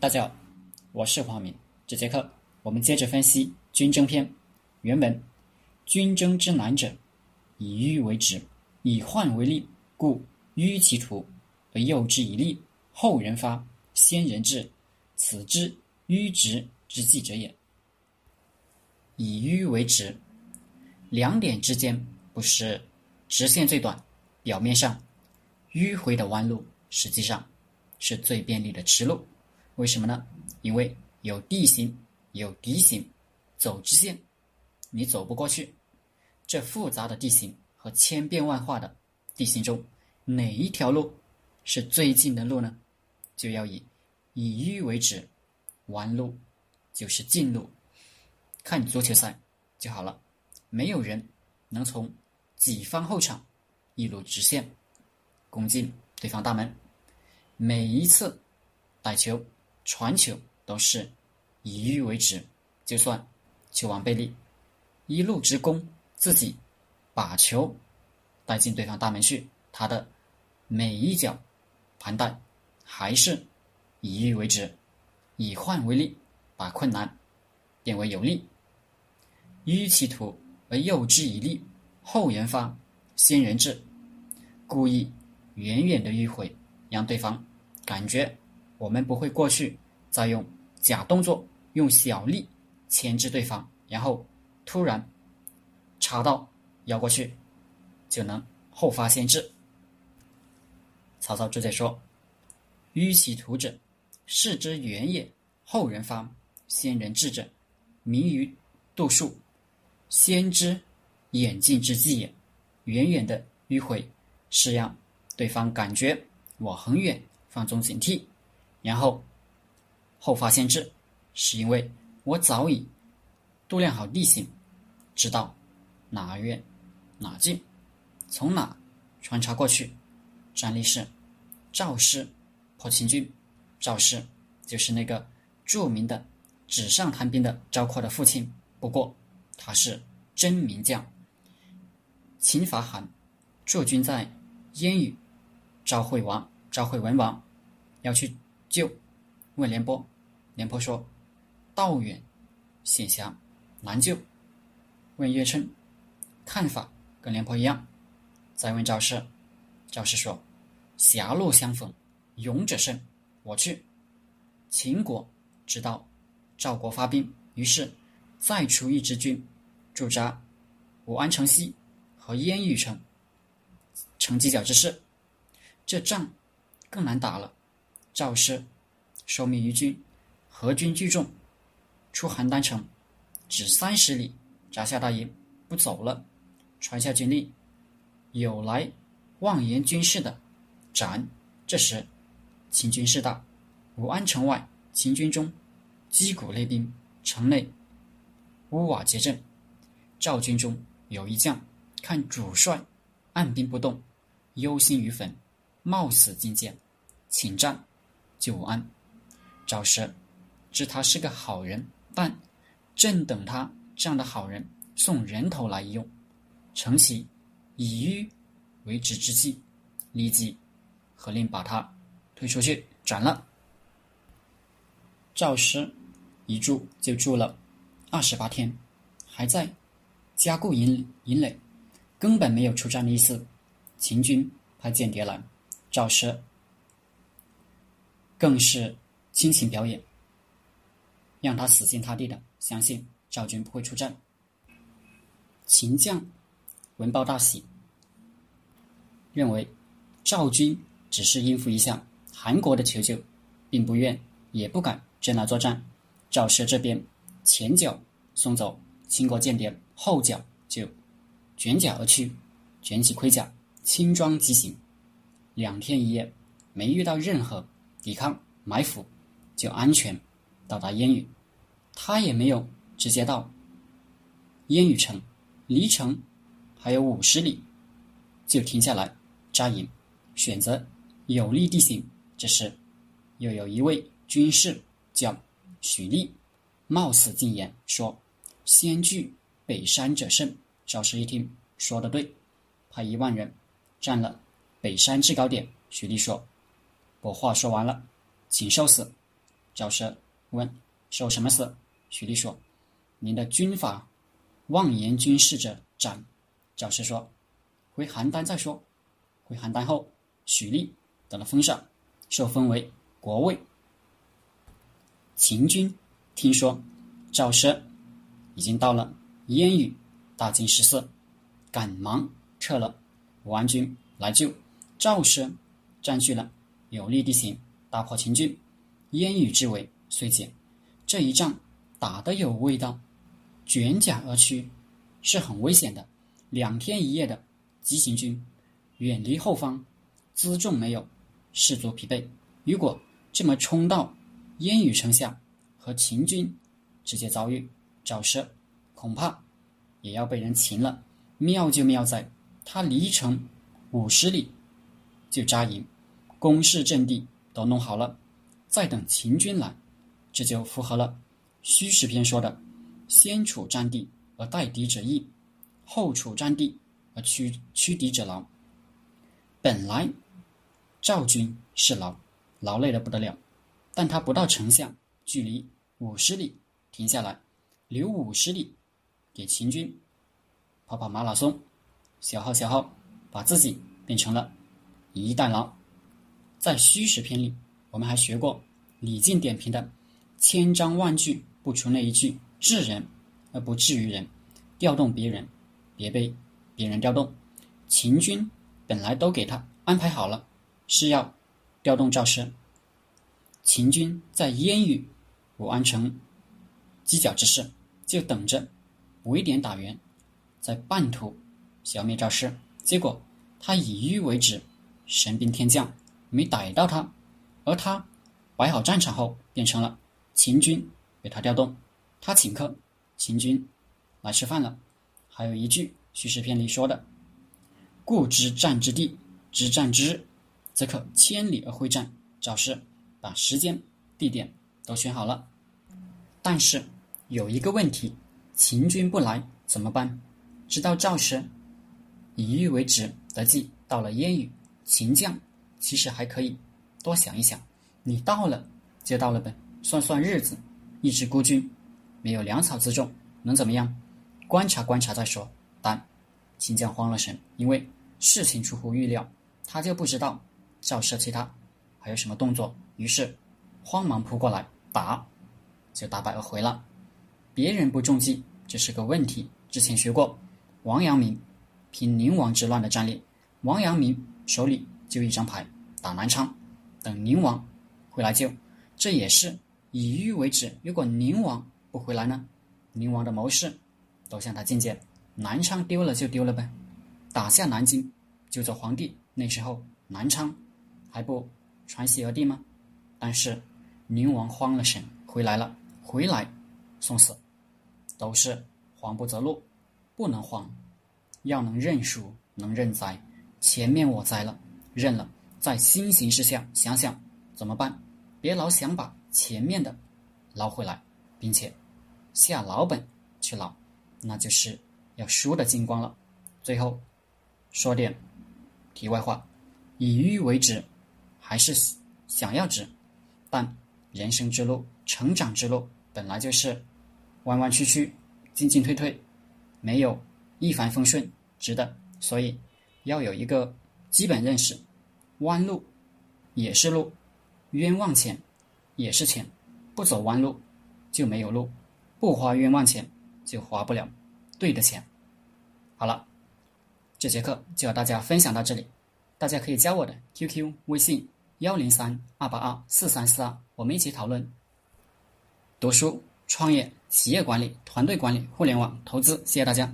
大家好，我是黄明。这节课我们接着分析军争篇。原文：军争之难者，以迂为直，以患为利，故迂其途而诱之以利，后人发，先人至，此之迂直之计者也。以迂为直，两点之间不是直线最短，表面上迂回的弯路，实际上是最便利的直路。为什么呢？因为有地形，有敌形，走直线，你走不过去。这复杂的地形和千变万化的地形中，哪一条路是最近的路呢？就要以以迂为直，弯路就是近路。看足球赛就好了，没有人能从己方后场一路直线攻进对方大门。每一次带球、传球都是以迂为直，就算球王贝利一路直攻，自己把球带进对方大门去，他的每一脚盘带还是以迂为直，以患为利，把困难变为有利。迂其途而诱之以利，后人发，先人至。故意远远的迂回，让对方感觉我们不会过去，再用假动作，用小力牵制对方，然后突然插刀要过去，就能后发先至。曹操注解说：“迂其途者，视之远也；后人发，先人至者，明于度数。”先知演进之计也，远远的迂回是让对方感觉我很远，放松警惕，然后后发先至，是因为我早已度量好地形，知道哪远哪近，从哪穿插过去。战例是赵氏破秦军，赵氏就是那个著名的纸上谈兵的赵括的父亲，不过。他是真名将。秦伐韩，驻军在燕羽。赵惠王、赵惠文王要去救，问廉颇，廉颇说：“道远，险狭，难救。”问岳琛，看法跟廉颇一样。再问赵氏，赵氏说：“狭路相逢，勇者胜，我去。”秦国知道赵国发兵，于是。再出一支军，驻扎武安城西和燕玉城，成犄角之势。这仗更难打了。赵师受命于军，合军聚众，出邯郸城，只三十里，扎下大营，不走了。传下军令，有来妄言军事的，斩。这时秦军势大，武安城外，秦军中击鼓擂兵，城内。屋瓦皆震，赵军中有一将，看主帅按兵不动，忧心于焚，冒死进谏，请战久安。赵奢知他是个好人，但正等他这样的好人送人头来用，乘其以迂为直之计，立即喝令把他推出去斩了。赵师一住就住了。二十八天，还在加固营营垒，根本没有出战的意思。秦军派间谍来，赵奢更是亲情表演，让他死心塌地的相信赵军不会出战。秦将闻报大喜，认为赵军只是应付一下韩国的求救，并不愿也不敢真来作战。赵奢这边。前脚送走秦国间谍，后脚就卷甲而去，卷起盔甲，轻装急行，两天一夜没遇到任何抵抗埋伏，就安全到达烟雨。他也没有直接到烟雨城，离城还有五十里，就停下来扎营，选择有利地形。这时，又有一位军士叫许立。冒死进言说：“先据北山者胜。”赵氏一听，说的对，派一万人占了北山制高点。许立说：“我话说完了，请受死。”赵奢问：“受什么死？”许力说：“您的军法，妄言军事者斩。”赵奢说：“回邯郸再说。”回邯郸后，许力得了封赏，受封为国尉。秦军听说赵奢已经到了燕羽，大惊失色，赶忙撤了。武安军来救赵奢，占据了有利地形，打破秦军。燕羽之围遂解。这一仗打得有味道，卷甲而趋，是很危险的。两天一夜的急行军。远离后方，辎重没有，士卒疲惫。如果这么冲到烟雨城下，和秦军直接遭遇，赵奢恐怕也要被人擒了。妙就妙在，他离城五十里就扎营，攻事阵地都弄好了，再等秦军来，这就符合了虚实篇说的“先处战地而待敌者易，后处战地而驱驱敌者劳”。本来赵军是劳劳累的不得了，但他不到城下，距离五十里停下来，留五十里给秦军跑跑马拉松，消耗消耗，把自己变成了一代劳。在虚实篇里，我们还学过李靖点评的“千章万句不出那一句治人而不治于人”，调动别人，别被别人调动。秦军。本来都给他安排好了，是要调动赵奢。秦军在燕雨、武安城犄角之势，就等着围点打援，在半途消灭赵奢。结果他以迂为直，神兵天降，没逮到他。而他摆好战场后，变成了秦军被他调动，他请客，秦军来吃饭了。还有一句叙事篇里说的。故知战之地，知战之日，则可千里而会战。赵氏把时间、地点都选好了，但是有一个问题：秦军不来怎么办？知道赵氏以玉为止得计到了燕羽，秦将其实还可以多想一想。你到了就到了呗，算算日子。一支孤军，没有粮草辎重，能怎么样？观察观察再说。但秦将慌了神，因为。事情出乎预料，他就不知道赵奢其他还有什么动作，于是慌忙扑过来打，就打败而回了。别人不中计，这是个问题。之前学过王阳明平宁王之乱的战例，王阳明手里就一张牌打南昌，等宁王回来救，这也是以迂为止。如果宁王不回来呢？宁王的谋士都向他进谏，南昌丢了就丢了呗。打下南京，就做皇帝。那时候南昌还不传习而定吗？但是宁王慌了神，回来了，回来送死，都是慌不择路，不能慌，要能认输，能认栽。前面我栽了，认了，在新形势下想想怎么办，别老想把前面的捞回来，并且下老本去捞，那就是要输的精光了。最后。说点题外话，以欲为直，还是想要直，但人生之路、成长之路本来就是弯弯曲曲、进进退退，没有一帆风顺直的，所以要有一个基本认识：弯路也是路，冤枉钱也是钱，不走弯路就没有路，不花冤枉钱就花不了对的钱。好了。这节课就和大家分享到这里，大家可以加我的 QQ 微信幺零三二八二四三四二，我们一起讨论读书、创业、企业管理、团队管理、互联网投资。谢谢大家。